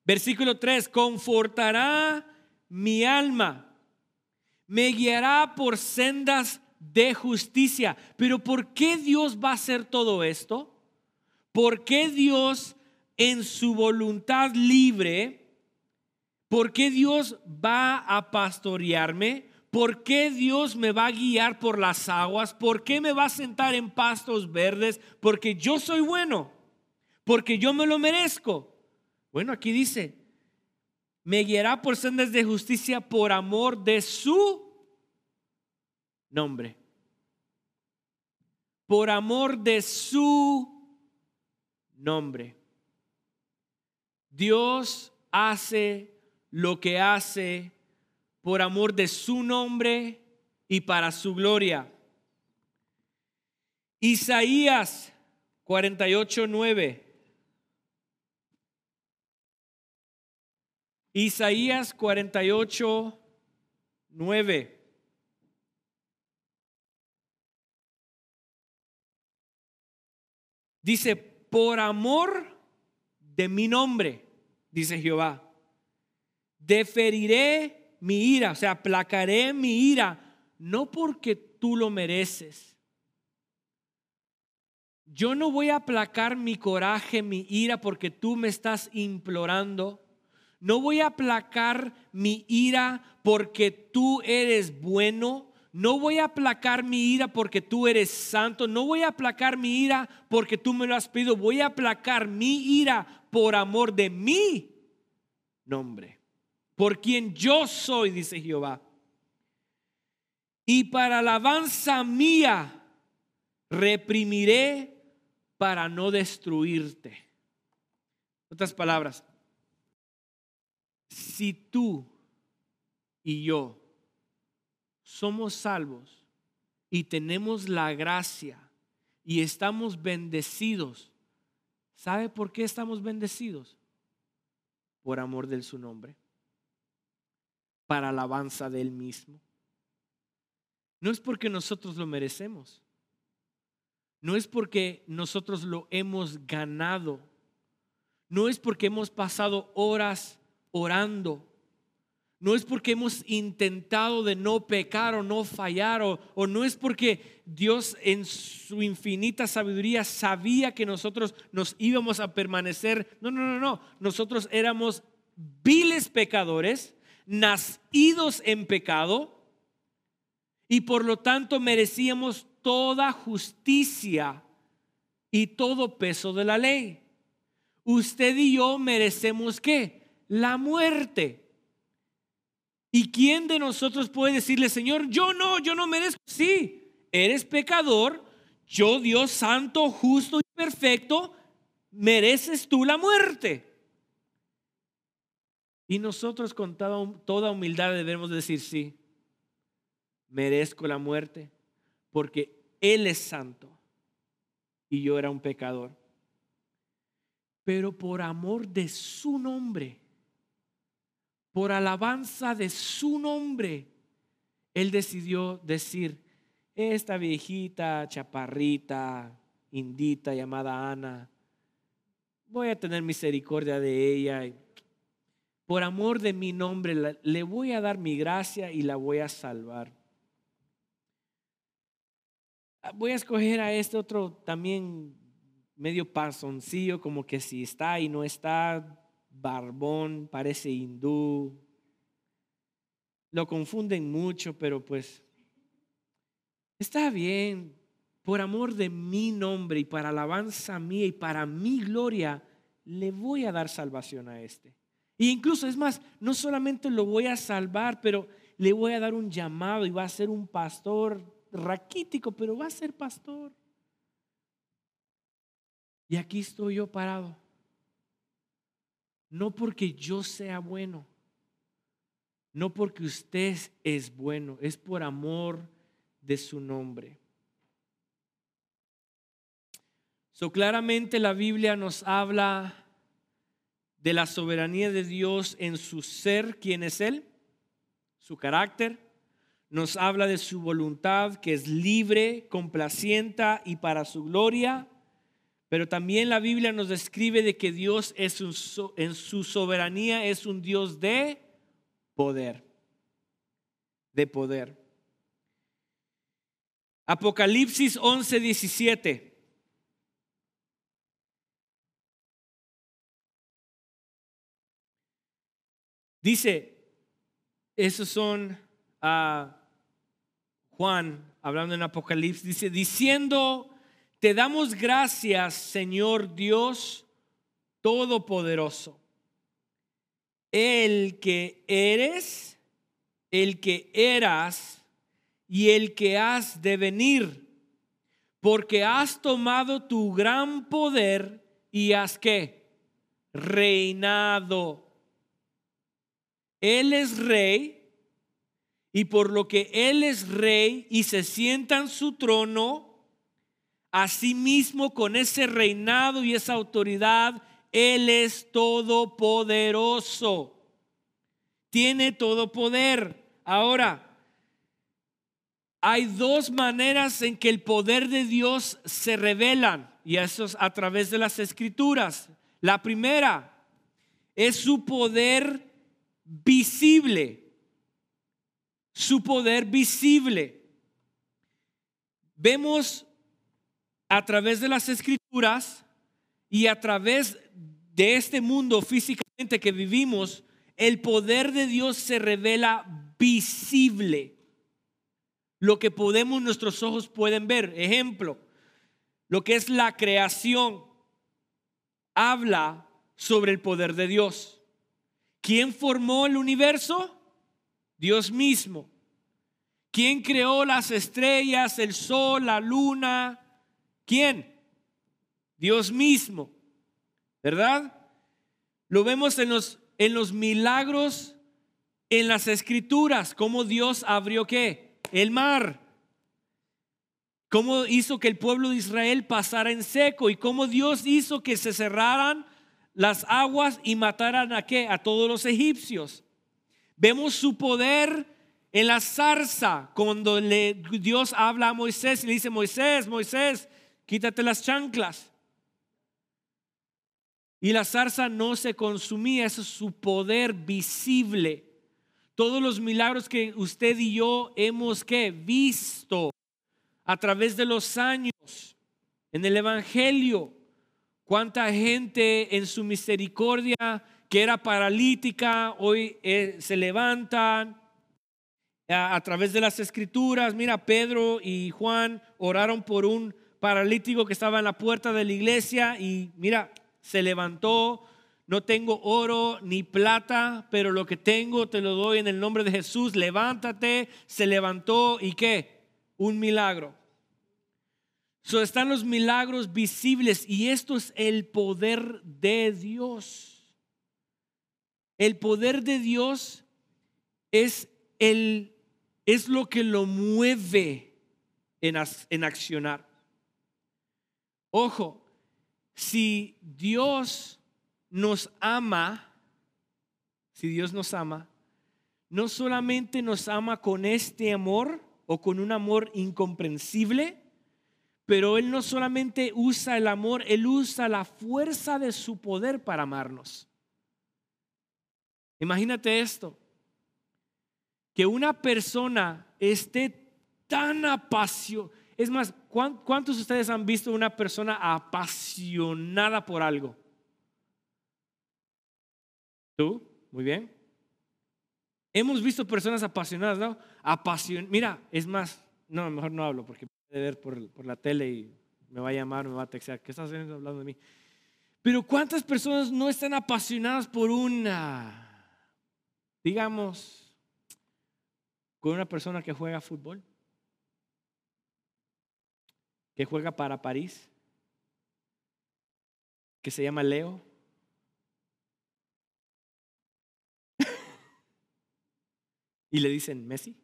Versículo 3, confortará mi alma, me guiará por sendas de justicia. Pero ¿por qué Dios va a hacer todo esto? ¿Por qué Dios en su voluntad libre, por qué Dios va a pastorearme? ¿Por qué Dios me va a guiar por las aguas? ¿Por qué me va a sentar en pastos verdes? Porque yo soy bueno, porque yo me lo merezco. Bueno, aquí dice, me guiará por sendas de justicia por amor de su nombre. Por amor de su nombre. Dios hace lo que hace por amor de su nombre y para su gloria. Isaías 48, 9. Isaías 48, 9. Dice, por amor de mi nombre, dice Jehová, deferiré mi ira, o sea, aplacaré mi ira, no porque tú lo mereces, yo no voy a aplacar mi coraje, mi ira, porque tú me estás implorando. No voy a aplacar mi ira porque tú eres bueno. No voy a aplacar mi ira porque tú eres santo. No voy a aplacar mi ira porque tú me lo has pedido. Voy a aplacar mi ira por amor de mi nombre. Por quien yo soy, dice Jehová. Y para alabanza mía reprimiré para no destruirte. Otras palabras, si tú y yo somos salvos y tenemos la gracia y estamos bendecidos, ¿sabe por qué estamos bendecidos? Por amor de su nombre, para alabanza de él mismo. No es porque nosotros lo merecemos. No es porque nosotros lo hemos ganado. No es porque hemos pasado horas orando. No es porque hemos intentado de no pecar o no fallar, o, o, no es porque Dios en su infinita sabiduría sabía que nosotros nos íbamos a permanecer. No, no, no, no. Nosotros éramos viles pecadores, nacidos en pecado, y por lo tanto merecíamos toda justicia y todo peso de la ley. Usted y yo merecemos qué? La muerte. ¿Y quién de nosotros puede decirle, Señor, yo no, yo no merezco? Sí, eres pecador, yo Dios santo, justo y perfecto, mereces tú la muerte. Y nosotros con toda humildad debemos decir, sí, merezco la muerte porque Él es santo y yo era un pecador. Pero por amor de su nombre, por alabanza de su nombre, Él decidió decir, esta viejita, chaparrita, indita llamada Ana, voy a tener misericordia de ella. Por amor de mi nombre, le voy a dar mi gracia y la voy a salvar. Ah, voy a escoger a este otro también medio pasoncillo, como que si está y no está, barbón, parece hindú. Lo confunden mucho, pero pues está bien. Por amor de mi nombre y para alabanza mía y para mi gloria, le voy a dar salvación a este. E incluso es más, no solamente lo voy a salvar, pero le voy a dar un llamado y va a ser un pastor raquítico, pero va a ser pastor. Y aquí estoy yo parado. No porque yo sea bueno, no porque usted es bueno, es por amor de su nombre. So claramente la Biblia nos habla de la soberanía de Dios en su ser, quién es Él, su carácter, nos habla de su voluntad que es libre, complacienta y para su gloria. Pero también la Biblia nos describe de que Dios es en su soberanía es un Dios de poder. De poder. Apocalipsis 11, 17. Dice, esos son a Juan, hablando en Apocalipsis, dice, diciendo, te damos gracias, Señor Dios Todopoderoso, el que eres, el que eras y el que has de venir, porque has tomado tu gran poder y has que reinado. Él es rey y por lo que Él es rey y se sienta en su trono, asimismo con ese reinado y esa autoridad, Él es todopoderoso. Tiene todo poder. Ahora, hay dos maneras en que el poder de Dios se revelan, y eso es a través de las escrituras. La primera es su poder visible su poder visible. Vemos a través de las escrituras y a través de este mundo físicamente que vivimos, el poder de Dios se revela visible. Lo que podemos, nuestros ojos pueden ver. Ejemplo, lo que es la creación habla sobre el poder de Dios. ¿Quién formó el universo? Dios mismo. ¿Quién creó las estrellas, el sol, la luna? ¿Quién? Dios mismo. ¿Verdad? Lo vemos en los, en los milagros en las escrituras, cómo Dios abrió qué? El mar. Cómo hizo que el pueblo de Israel pasara en seco y cómo Dios hizo que se cerraran las aguas y mataran a qué? A todos los egipcios. Vemos su poder en la zarza cuando le, Dios habla a Moisés y le dice, Moisés, Moisés, quítate las chanclas. Y la zarza no se consumía, eso es su poder visible. Todos los milagros que usted y yo hemos que visto a través de los años en el Evangelio, cuánta gente en su misericordia que era paralítica hoy eh, se levantan a, a través de las escrituras. Mira, Pedro y Juan oraron por un paralítico que estaba en la puerta de la iglesia y mira, se levantó. No tengo oro ni plata, pero lo que tengo te lo doy en el nombre de Jesús. Levántate, se levantó y qué? Un milagro. Están los milagros visibles y esto es el poder de Dios. El poder de Dios es el es lo que lo mueve en, en accionar. Ojo, si Dios nos ama, si Dios nos ama, no solamente nos ama con este amor o con un amor incomprensible, pero Él no solamente usa el amor, Él usa la fuerza de su poder para amarnos. Imagínate esto, que una persona esté tan apasionada, es más, ¿cuántos de ustedes han visto una persona apasionada por algo? ¿Tú? Muy bien. Hemos visto personas apasionadas, ¿no? Apasion Mira, es más, no, mejor no hablo porque por la tele y me va a llamar, me va a textear. ¿Qué estás haciendo hablando de mí? Pero ¿cuántas personas no están apasionadas por una, digamos, con una persona que juega fútbol? que juega para París, que se llama Leo. y le dicen Messi.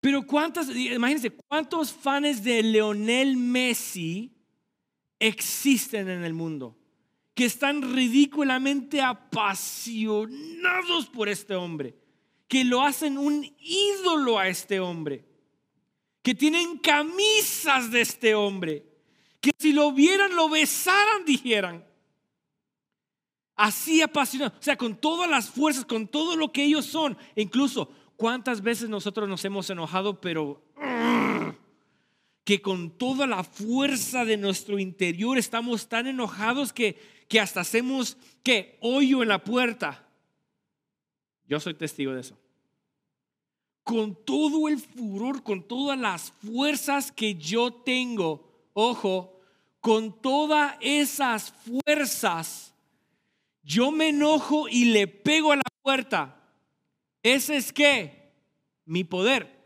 Pero cuántas, imagínense, cuántos fans de Leonel Messi existen en el mundo que están ridículamente apasionados por este hombre, que lo hacen un ídolo a este hombre que tienen camisas de este hombre, que si lo vieran, lo besaran, dijeran. Así apasionado, o sea, con todas las fuerzas, con todo lo que ellos son. Incluso, ¿cuántas veces nosotros nos hemos enojado, pero que con toda la fuerza de nuestro interior estamos tan enojados que, que hasta hacemos que hoyo en la puerta? Yo soy testigo de eso con todo el furor, con todas las fuerzas que yo tengo, ojo, con todas esas fuerzas, yo me enojo y le pego a la puerta. Ese es que mi poder.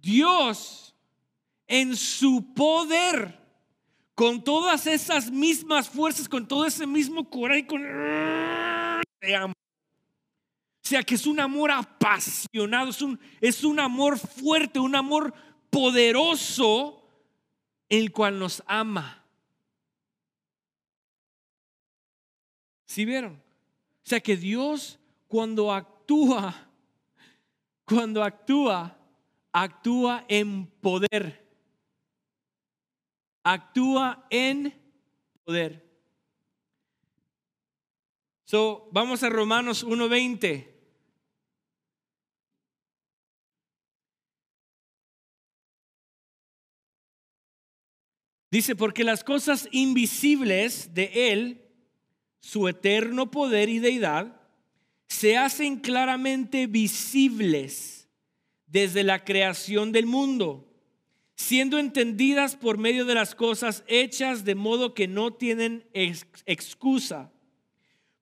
Dios en su poder, con todas esas mismas fuerzas, con todo ese mismo coraje, con o sea que es un amor apasionado, es un, es un amor fuerte, un amor poderoso, el cual nos ama. ¿Sí vieron? O sea que Dios cuando actúa, cuando actúa, actúa en poder. Actúa en poder. So, vamos a Romanos 1.20. Dice, porque las cosas invisibles de Él, su eterno poder y deidad, se hacen claramente visibles desde la creación del mundo, siendo entendidas por medio de las cosas hechas de modo que no tienen excusa.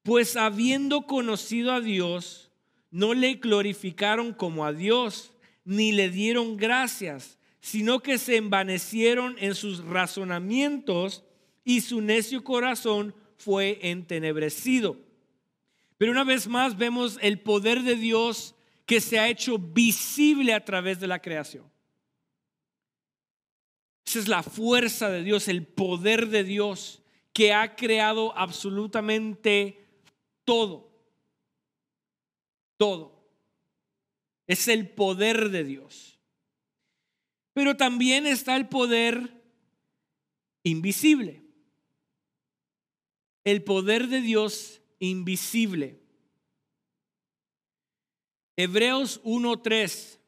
Pues habiendo conocido a Dios, no le glorificaron como a Dios, ni le dieron gracias, sino que se envanecieron en sus razonamientos y su necio corazón fue entenebrecido. Pero una vez más vemos el poder de Dios que se ha hecho visible a través de la creación. Esa es la fuerza de Dios, el poder de Dios que ha creado absolutamente todo. Todo. Es el poder de Dios. Pero también está el poder invisible. El poder de Dios invisible. Hebreos 1.3.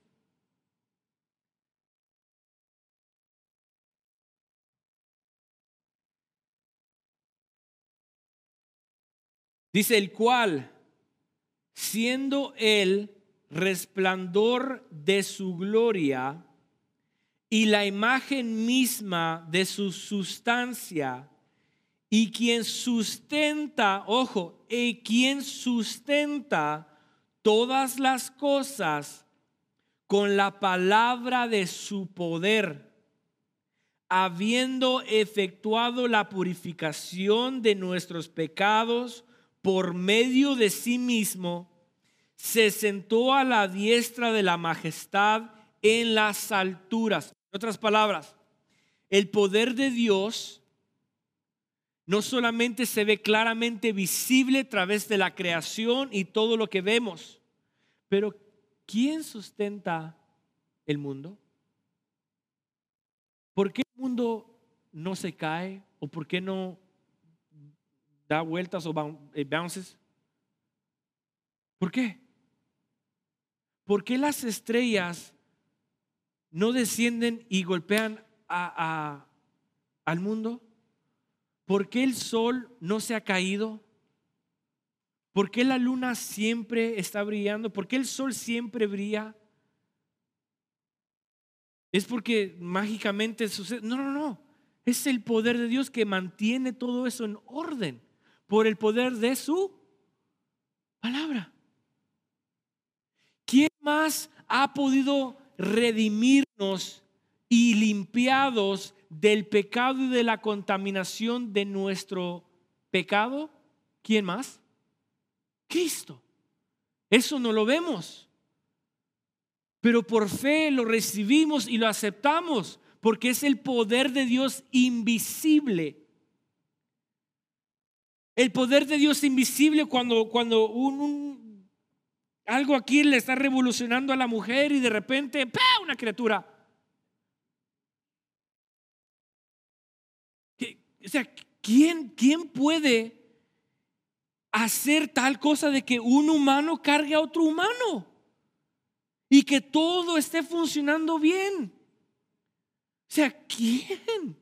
Dice el cual, siendo el resplandor de su gloria y la imagen misma de su sustancia, y quien sustenta, ojo, y quien sustenta todas las cosas con la palabra de su poder, habiendo efectuado la purificación de nuestros pecados por medio de sí mismo, se sentó a la diestra de la majestad en las alturas. En otras palabras, el poder de Dios no solamente se ve claramente visible a través de la creación y todo lo que vemos, pero ¿quién sustenta el mundo? ¿Por qué el mundo no se cae o por qué no da vueltas o eh, bounces? ¿Por qué? ¿Por qué las estrellas no descienden y golpean al mundo? ¿Por qué el sol no se ha caído? ¿Por qué la luna siempre está brillando? ¿Por qué el sol siempre brilla? Es porque mágicamente sucede. No, no, no. Es el poder de Dios que mantiene todo eso en orden por el poder de su palabra. ¿Quién más ha podido redimirnos y limpiados del pecado y de la contaminación de nuestro pecado, ¿quién más? Cristo. Eso no lo vemos. Pero por fe lo recibimos y lo aceptamos porque es el poder de Dios invisible. El poder de Dios invisible cuando, cuando un, algo aquí le está revolucionando a la mujer y de repente, una criatura sea, ¿quién, ¿quién puede hacer tal cosa de que un humano cargue a otro humano? Y que todo esté funcionando bien. O sea, ¿quién?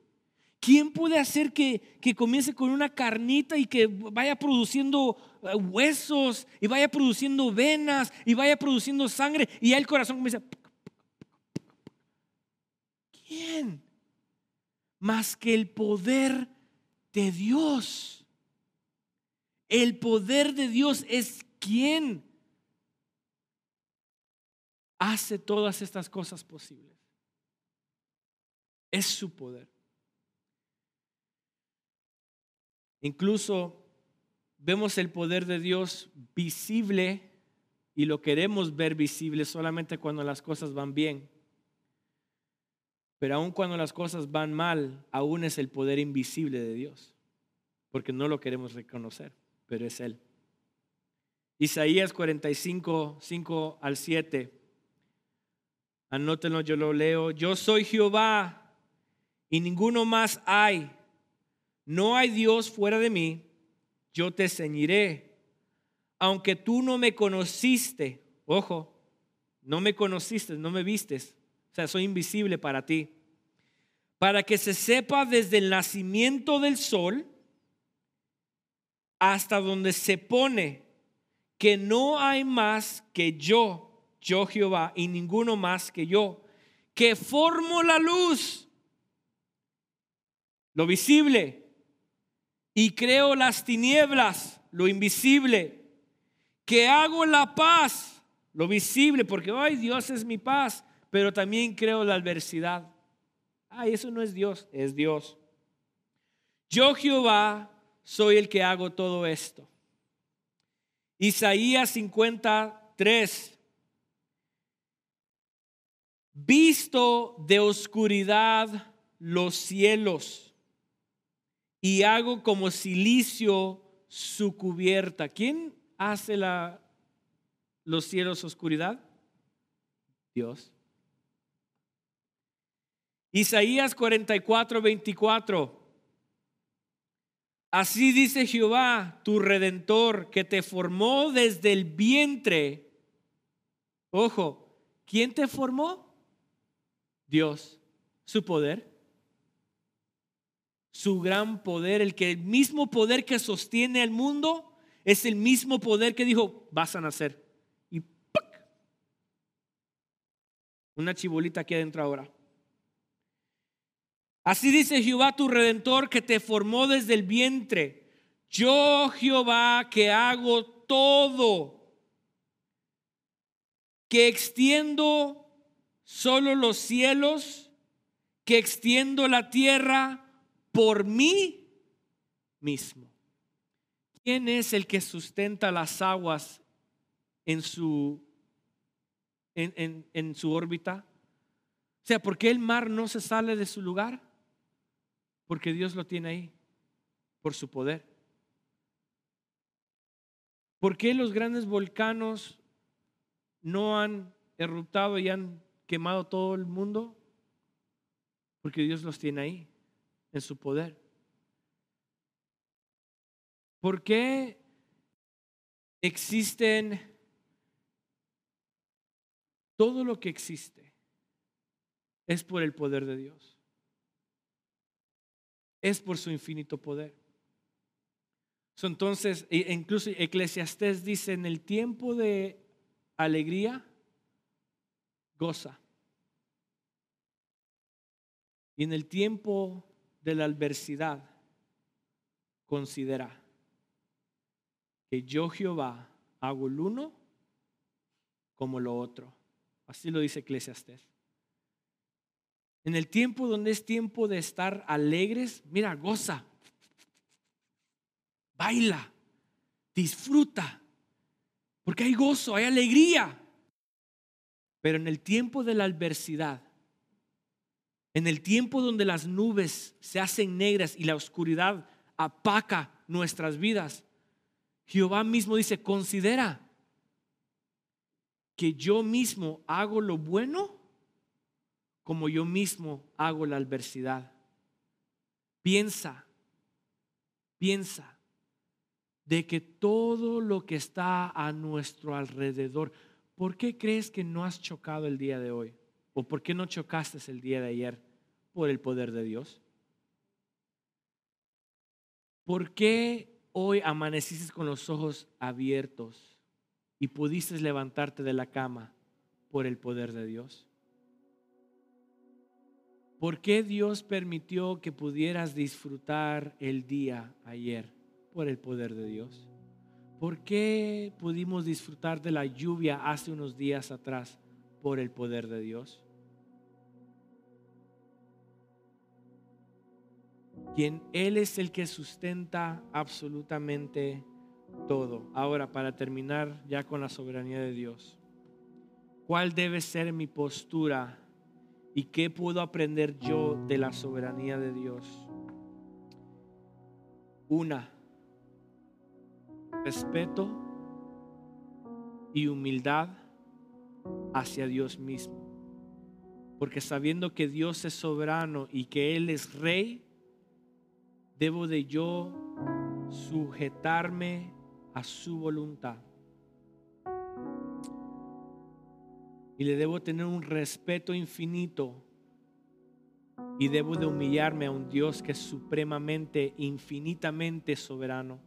¿Quién puede hacer que, que, comience con una carnita y que vaya produciendo eh, huesos y vaya produciendo venas y vaya produciendo sangre y ya el corazón comienza... ¿Quién? más que el poder de Dios. El poder de Dios es quien hace todas estas cosas posibles. Es su poder. Incluso vemos el poder de Dios visible y lo queremos ver visible solamente cuando las cosas van bien. Pero aun cuando las cosas van mal, aún es el poder invisible de Dios, porque no lo queremos reconocer, pero es Él. Isaías 45, 5 al 7. Anótenlo, yo lo leo. Yo soy Jehová y ninguno más hay. No hay Dios fuera de mí. Yo te ceñiré. Aunque tú no me conociste, ojo, no me conociste, no me vistes, o sea, soy invisible para ti. para que se sepa desde el nacimiento del sol hasta donde se pone que no hay más que yo, yo Jehová, y ninguno más que yo, que formo la luz, lo visible, y creo las tinieblas, lo invisible, que hago la paz, lo visible, porque hoy Dios es mi paz, pero también creo la adversidad. Ay, eso no es Dios, es Dios. Yo Jehová soy el que hago todo esto. Isaías 53. Visto de oscuridad los cielos y hago como silicio su cubierta. ¿Quién hace la, los cielos oscuridad? Dios. Isaías 44, 24. Así dice Jehová, tu redentor, que te formó desde el vientre. Ojo, ¿quién te formó? Dios, su poder. Su gran poder, el que el mismo poder que sostiene el mundo es el mismo poder que dijo, vas a nacer. Y ¡pac! una chibolita aquí adentro ahora. Así dice Jehová tu redentor que te formó desde el vientre. Yo Jehová que hago todo, que extiendo solo los cielos, que extiendo la tierra por mí mismo. ¿Quién es el que sustenta las aguas en su, en, en su órbita? O sea, ¿por qué el mar no se sale de su lugar? Porque Dios lo tiene ahí, por su poder. ¿Por qué los grandes volcanos no han eruptado y han quemado todo el mundo? Porque Dios los tiene ahí, en su poder. ¿Por qué existen todo lo que existe? Es por el poder de Dios es por su infinito poder. Entonces, e incluso Eclesiastés dice, en el tiempo de alegría, goza. Y en el tiempo de la adversidad, considera que yo Jehová hago el uno como lo otro. Así lo dice Eclesiastés. En el tiempo donde es tiempo de estar alegres, mira, goza, baila, disfruta, porque hay gozo, hay alegría. Pero en el tiempo de la adversidad, en el tiempo donde las nubes se hacen negras y la oscuridad apaca nuestras vidas, Jehová mismo dice, considera que yo mismo hago lo bueno como yo mismo hago la adversidad. Piensa, piensa de que todo lo que está a nuestro alrededor, ¿por qué crees que no has chocado el día de hoy? ¿O por qué no chocaste el día de ayer? Por el poder de Dios. ¿Por qué hoy amaneciste con los ojos abiertos y pudiste levantarte de la cama? Por el poder de Dios. ¿Por qué Dios permitió que pudieras disfrutar el día ayer? Por el poder de Dios. ¿Por qué pudimos disfrutar de la lluvia hace unos días atrás? Por el poder de Dios. Quien Él es el que sustenta absolutamente todo. Ahora, para terminar ya con la soberanía de Dios, ¿cuál debe ser mi postura ¿Y qué puedo aprender yo de la soberanía de Dios? Una, respeto y humildad hacia Dios mismo. Porque sabiendo que Dios es soberano y que Él es rey, debo de yo sujetarme a su voluntad. Y le debo tener un respeto infinito y debo de humillarme a un Dios que es supremamente, infinitamente soberano.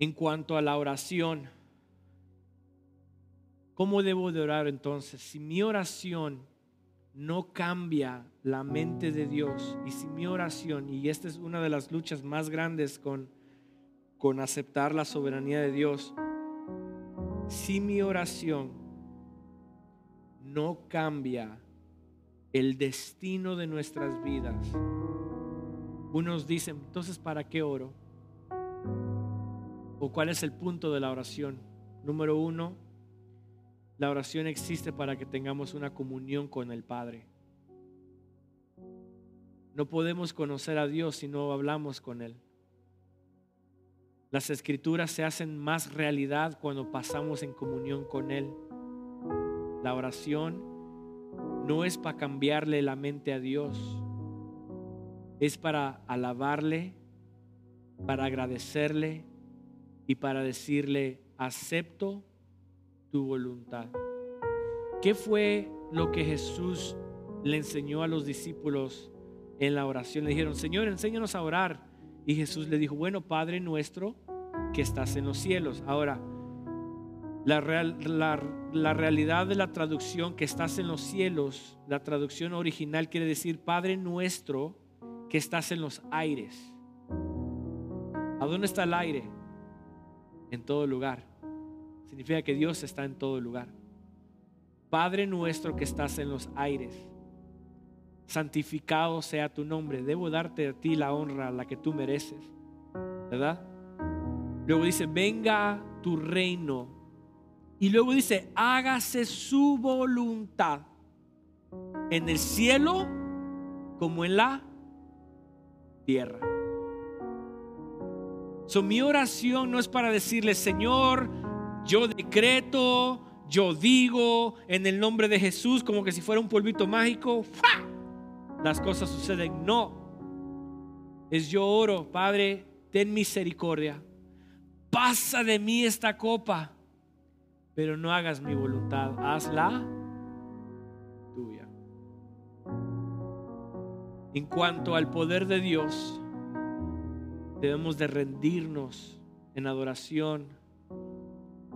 En cuanto a la oración, ¿cómo debo de orar entonces? Si mi oración no cambia la mente de Dios y si mi oración, y esta es una de las luchas más grandes con, con aceptar la soberanía de Dios, si mi oración no cambia el destino de nuestras vidas, unos dicen, entonces, ¿para qué oro? ¿O cuál es el punto de la oración? Número uno, la oración existe para que tengamos una comunión con el Padre. No podemos conocer a Dios si no hablamos con Él. Las escrituras se hacen más realidad cuando pasamos en comunión con Él. La oración no es para cambiarle la mente a Dios, es para alabarle, para agradecerle y para decirle, acepto tu voluntad. ¿Qué fue lo que Jesús le enseñó a los discípulos en la oración? Le dijeron, Señor, enséñanos a orar. Y Jesús le dijo, bueno, Padre nuestro que estás en los cielos. Ahora, la, realidad de la traducción que estás en los cielos, la traducción original quiere decir Padre nuestro que estás en los aires. ¿A dónde está el aire? En todo lugar. Significa que Dios está en todo lugar. Padre nuestro que estás en los aires, santificado sea tu nombre. Debo darte a ti la honra, la que tú mereces. ¿Verdad? Luego dice, venga tu reino. Y luego dice, hágase su voluntad en el cielo como en la tierra. So, mi oración no es para decirle, Señor, yo decreto, yo digo en el nombre de Jesús como que si fuera un polvito mágico, las cosas suceden. No, es yo oro, Padre, ten misericordia pasa de mí esta copa, pero no hagas mi voluntad, hazla tuya. En cuanto al poder de Dios, debemos de rendirnos en adoración,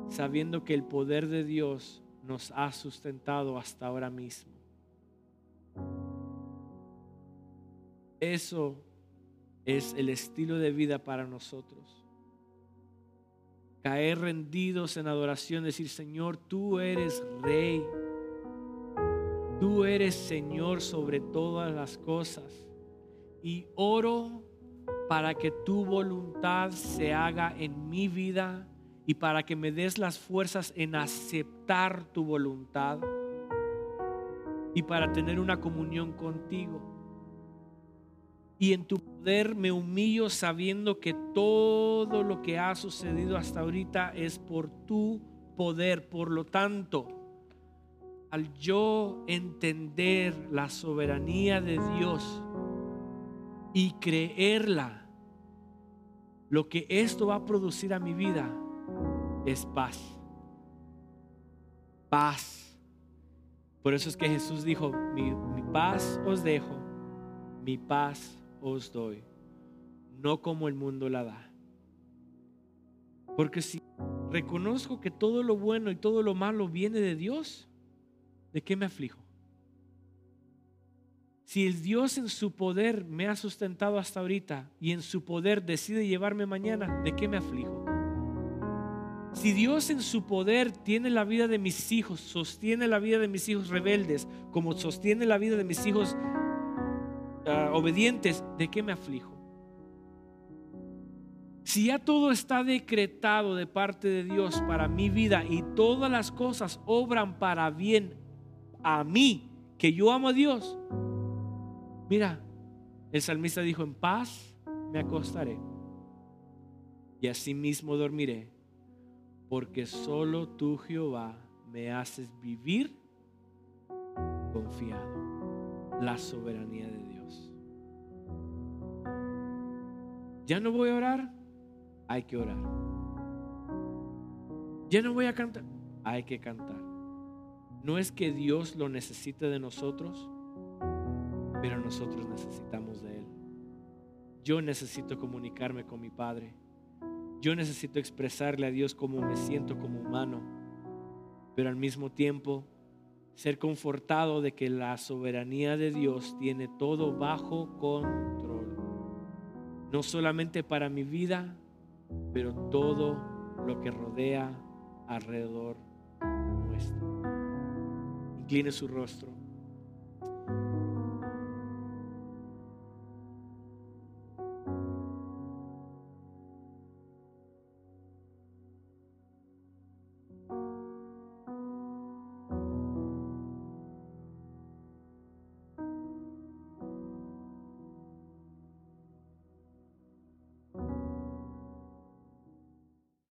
sabiendo que el poder de Dios nos ha sustentado hasta ahora mismo. Eso es el estilo de vida para nosotros caer rendidos en adoración, decir, Señor, tú eres rey, tú eres Señor sobre todas las cosas. Y oro para que tu voluntad se haga en mi vida y para que me des las fuerzas en aceptar tu voluntad y para tener una comunión contigo. Y en tu poder me humillo sabiendo que todo lo que ha sucedido hasta ahorita es por tu poder. Por lo tanto, al yo entender la soberanía de Dios y creerla, lo que esto va a producir a mi vida es paz. Paz. Por eso es que Jesús dijo, mi, mi paz os dejo, mi paz os doy, no como el mundo la da. Porque si reconozco que todo lo bueno y todo lo malo viene de Dios, ¿de qué me aflijo? Si el Dios en su poder me ha sustentado hasta ahorita y en su poder decide llevarme mañana, ¿de qué me aflijo? Si Dios en su poder tiene la vida de mis hijos, sostiene la vida de mis hijos rebeldes, como sostiene la vida de mis hijos obedientes, ¿de qué me aflijo? Si ya todo está decretado de parte de Dios para mi vida y todas las cosas obran para bien a mí, que yo amo a Dios, mira, el salmista dijo, en paz me acostaré y asimismo dormiré, porque solo tú, Jehová, me haces vivir confiado la soberanía de Dios. Ya no voy a orar, hay que orar. Ya no voy a cantar, hay que cantar. No es que Dios lo necesite de nosotros, pero nosotros necesitamos de Él. Yo necesito comunicarme con mi Padre. Yo necesito expresarle a Dios cómo me siento como humano, pero al mismo tiempo ser confortado de que la soberanía de Dios tiene todo bajo control. No solamente para mi vida, pero todo lo que rodea alrededor nuestro. Incline su rostro.